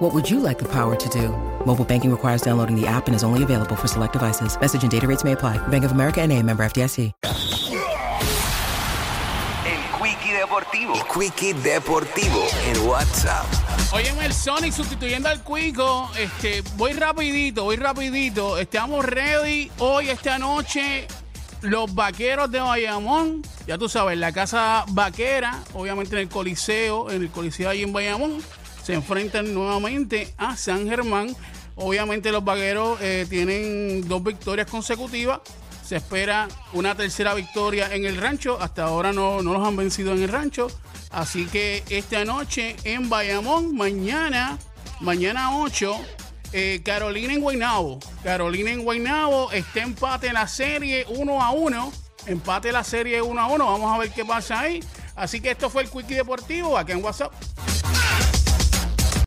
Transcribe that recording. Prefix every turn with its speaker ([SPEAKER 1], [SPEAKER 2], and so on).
[SPEAKER 1] What would you like the power to do? Mobile banking requires downloading the app and is only available for select devices. Message and data rates may apply. Bank of America and a member FDIC.
[SPEAKER 2] El Quicky Deportivo. El Quicky Deportivo en What'sUp.
[SPEAKER 3] Oye, el Sonic sustituyendo al Cuico. Este, voy rapidito, voy rapidito. Estamos ready hoy, esta noche. Los vaqueros de Bayamón. Ya tú sabes, la casa vaquera, obviamente en el Coliseo, en el Coliseo ahí en Bayamón, se enfrentan nuevamente a San Germán. Obviamente los vaqueros eh, tienen dos victorias consecutivas. Se espera una tercera victoria en el rancho. Hasta ahora no, no los han vencido en el rancho. Así que esta noche en Bayamón, mañana, mañana 8, eh, Carolina en Guaynabo. Carolina en Guaynabo, está empate en la serie 1 a 1. Empate la serie 1 a 1. Vamos a ver qué pasa ahí. Así que esto fue el Quickie Deportivo aquí en WhatsApp.